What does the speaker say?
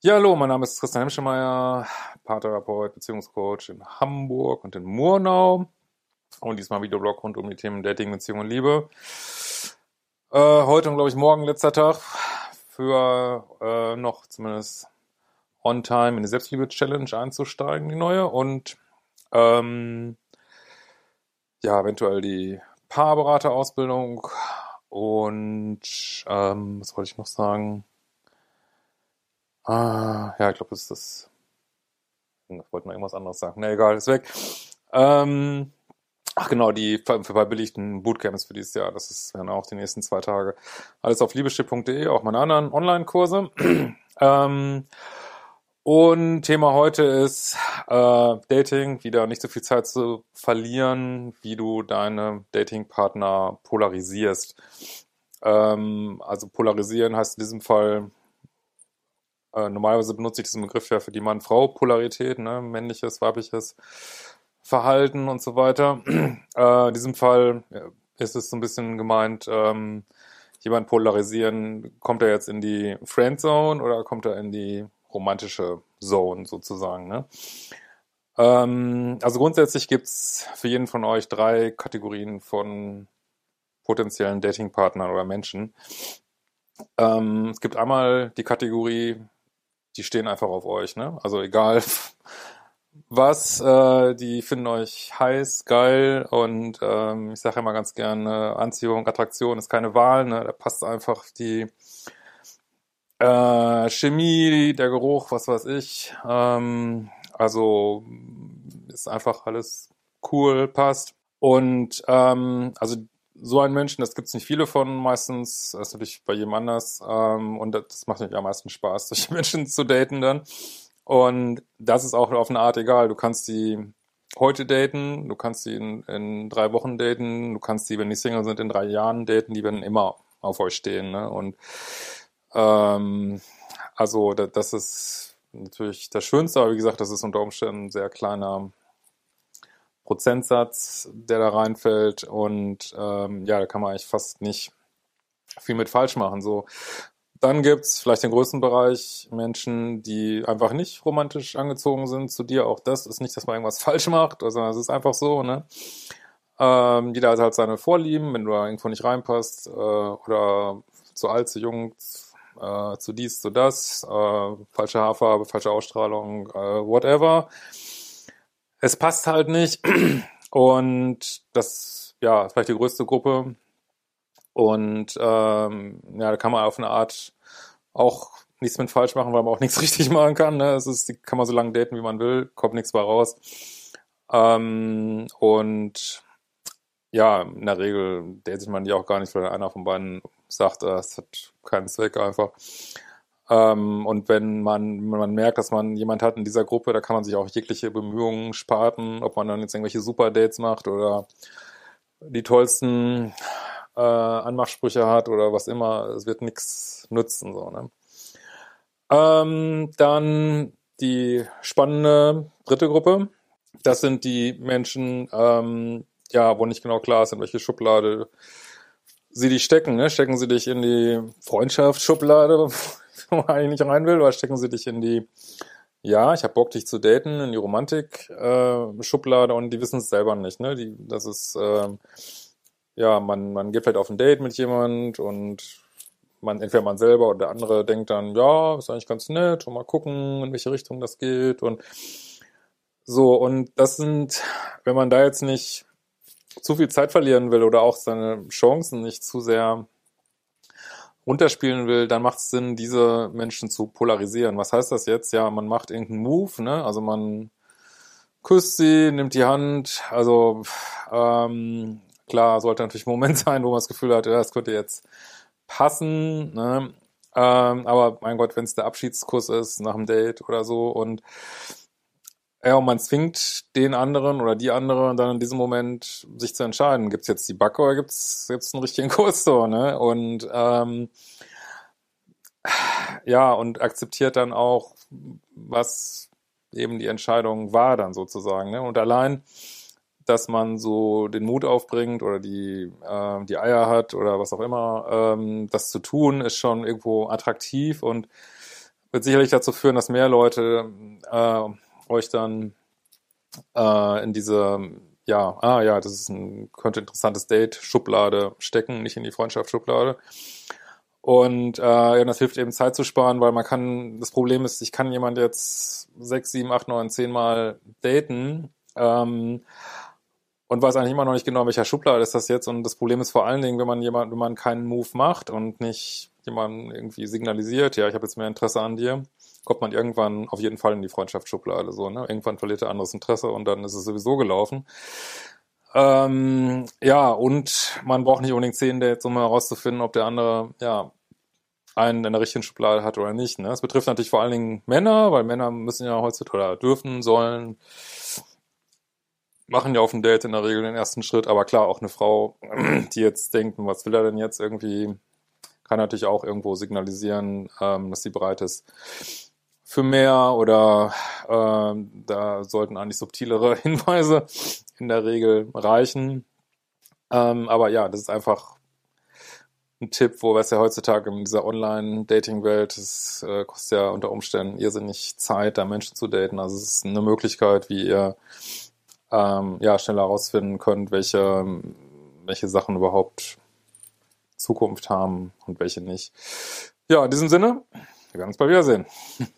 Ja, hallo, mein Name ist Christian Hemschemeyer, Paartherapeut, Beziehungscoach in Hamburg und in Murnau. Und diesmal Videoblog rund um die Themen Dating, Beziehung und Liebe. Äh, heute und glaube ich morgen letzter Tag für äh, noch zumindest on time in die Selbstliebe-Challenge einzusteigen, die neue. Und ähm, ja, eventuell die Paarberaterausbildung und ähm, was wollte ich noch sagen? Ah, ja, ich glaube, das ist das. Ich wollte noch irgendwas anderes sagen. Na egal, ist weg. Ähm, ach genau, die ver verbilligten Bootcamps für dieses Jahr. Das ist werden auch die nächsten zwei Tage. Alles auf liebeschiff.de, auch meine anderen Online-Kurse. ähm, und Thema heute ist äh, Dating, wieder nicht so viel Zeit zu verlieren, wie du deine Datingpartner polarisierst. Ähm, also polarisieren heißt in diesem Fall äh, normalerweise benutze ich diesen Begriff ja für die Mann-Frau-Polarität, ne? männliches, weibliches Verhalten und so weiter. Äh, in diesem Fall ist es so ein bisschen gemeint, ähm, jemand polarisieren, kommt er jetzt in die Friendzone oder kommt er in die romantische Zone sozusagen. Ne? Ähm, also grundsätzlich gibt's für jeden von euch drei Kategorien von potenziellen Datingpartnern oder Menschen. Ähm, es gibt einmal die Kategorie die stehen einfach auf euch, ne? Also egal was, äh, die finden euch heiß, geil und ähm, ich sage immer ganz gerne, Anziehung, Attraktion ist keine Wahl, ne? Da passt einfach die äh, Chemie, der Geruch, was weiß ich. Ähm, also ist einfach alles cool, passt. Und ähm, also so einen Menschen, das gibt es nicht viele von meistens, das ist natürlich bei jedem anders ähm, und das macht natürlich am meisten Spaß, solche Menschen zu daten dann. Und das ist auch auf eine Art egal. Du kannst sie heute daten, du kannst sie in, in drei Wochen daten, du kannst sie, wenn die Single sind, in drei Jahren daten, die werden immer auf euch stehen. Ne? Und ähm, also das, das ist natürlich das Schönste, aber wie gesagt, das ist unter Umständen ein sehr kleiner Prozentsatz, der da reinfällt. Und ähm, ja, da kann man eigentlich fast nicht viel mit falsch machen. So. Dann gibt's vielleicht den größten Bereich Menschen, die einfach nicht romantisch angezogen sind zu dir. Auch das ist nicht, dass man irgendwas falsch macht, sondern es ist einfach so, ne? Ähm, jeder hat halt seine Vorlieben, wenn du da irgendwo nicht reinpasst, äh, oder zu alt, zu jung, äh, zu dies, zu das, äh, falsche Haarfarbe, falsche Ausstrahlung, äh, whatever es passt halt nicht. Und das, ja, ist vielleicht die größte Gruppe. Und ähm, ja, da kann man auf eine Art auch nichts mit falsch machen, weil man auch nichts richtig machen kann. Ne? Es ist, kann man so lange daten, wie man will, kommt nichts bei raus. Ähm, und ja, in der Regel datet man die auch gar nicht, weil einer von beiden sagt, äh, es hat keinen Zweck einfach. Ähm, und wenn man, man merkt, dass man jemand hat in dieser Gruppe, da kann man sich auch jegliche Bemühungen sparen, ob man dann jetzt irgendwelche Superdates macht oder die tollsten äh, Anmachsprüche hat oder was immer. Es wird nichts nützen. So, ne? Ähm, dann die spannende dritte Gruppe. Das sind die Menschen, ähm, ja, wo nicht genau klar ist, in welche Schublade sie dich stecken. Ne? Stecken sie dich in die Freundschaftsschublade, wo man eigentlich nicht rein will, oder stecken sie dich in die, ja, ich habe Bock, dich zu daten, in die Romantik-Schublade äh, und die wissen es selber nicht. Ne? Die, das ist, äh, ja, man, man geht vielleicht auf ein Date mit jemand und man, entweder man selber oder der andere denkt dann, ja, ist eigentlich ganz nett und mal gucken, in welche Richtung das geht und so. Und das sind, wenn man da jetzt nicht zu viel Zeit verlieren will oder auch seine Chancen nicht zu sehr runterspielen will, dann macht es Sinn, diese Menschen zu polarisieren. Was heißt das jetzt? Ja, man macht irgendeinen Move, ne? Also man küsst sie, nimmt die Hand. Also ähm, klar, sollte natürlich ein Moment sein, wo man das Gefühl hat, ja, das könnte jetzt passen. Ne? Ähm, aber mein Gott, wenn es der Abschiedskuss ist nach dem Date oder so und ja, und man zwingt den anderen oder die andere dann in diesem Moment sich zu entscheiden, gibt's jetzt die Backe oder gibt's gibt's einen richtigen Kurs so, ne? Und ähm, ja, und akzeptiert dann auch, was eben die Entscheidung war dann sozusagen. Ne? Und allein, dass man so den Mut aufbringt oder die, äh, die Eier hat oder was auch immer, ähm, das zu tun, ist schon irgendwo attraktiv und wird sicherlich dazu führen, dass mehr Leute äh, euch dann äh, in diese, ja, ah ja, das ist ein, könnte interessantes Date, Schublade stecken, nicht in die Freundschaftsschublade. Und äh, ja, das hilft eben Zeit zu sparen, weil man kann, das Problem ist, ich kann jemand jetzt sechs, sieben, acht, neun, zehn Mal daten ähm, und weiß eigentlich immer noch nicht genau, welcher Schublade ist das jetzt. Und das Problem ist vor allen Dingen, wenn man jemand, wenn man keinen Move macht und nicht jemandem irgendwie signalisiert, ja, ich habe jetzt mehr Interesse an dir, kommt man irgendwann auf jeden Fall in die Freundschaftsschublade. So, ne? Irgendwann verliert er anderes Interesse und dann ist es sowieso gelaufen. Ähm, ja, und man braucht nicht unbedingt zehn Dates, um herauszufinden, ob der andere ja einen in der richtigen Schublade hat oder nicht. Ne? Das betrifft natürlich vor allen Dingen Männer, weil Männer müssen ja heutzutage oder dürfen, sollen, machen ja auf dem Date in der Regel den ersten Schritt. Aber klar, auch eine Frau, die jetzt denkt, was will er denn jetzt irgendwie, kann natürlich auch irgendwo signalisieren, ähm, dass sie bereit ist für mehr oder äh, da sollten eigentlich subtilere Hinweise in der Regel reichen. Ähm, aber ja, das ist einfach ein Tipp, wo was ja heutzutage in dieser Online-Dating-Welt, es äh, kostet ja unter Umständen irrsinnig Zeit, da Menschen zu daten. Also es ist eine Möglichkeit, wie ihr ähm, ja schneller herausfinden könnt, welche, welche Sachen überhaupt Zukunft haben und welche nicht. Ja, in diesem Sinne, wir werden uns bald wiedersehen.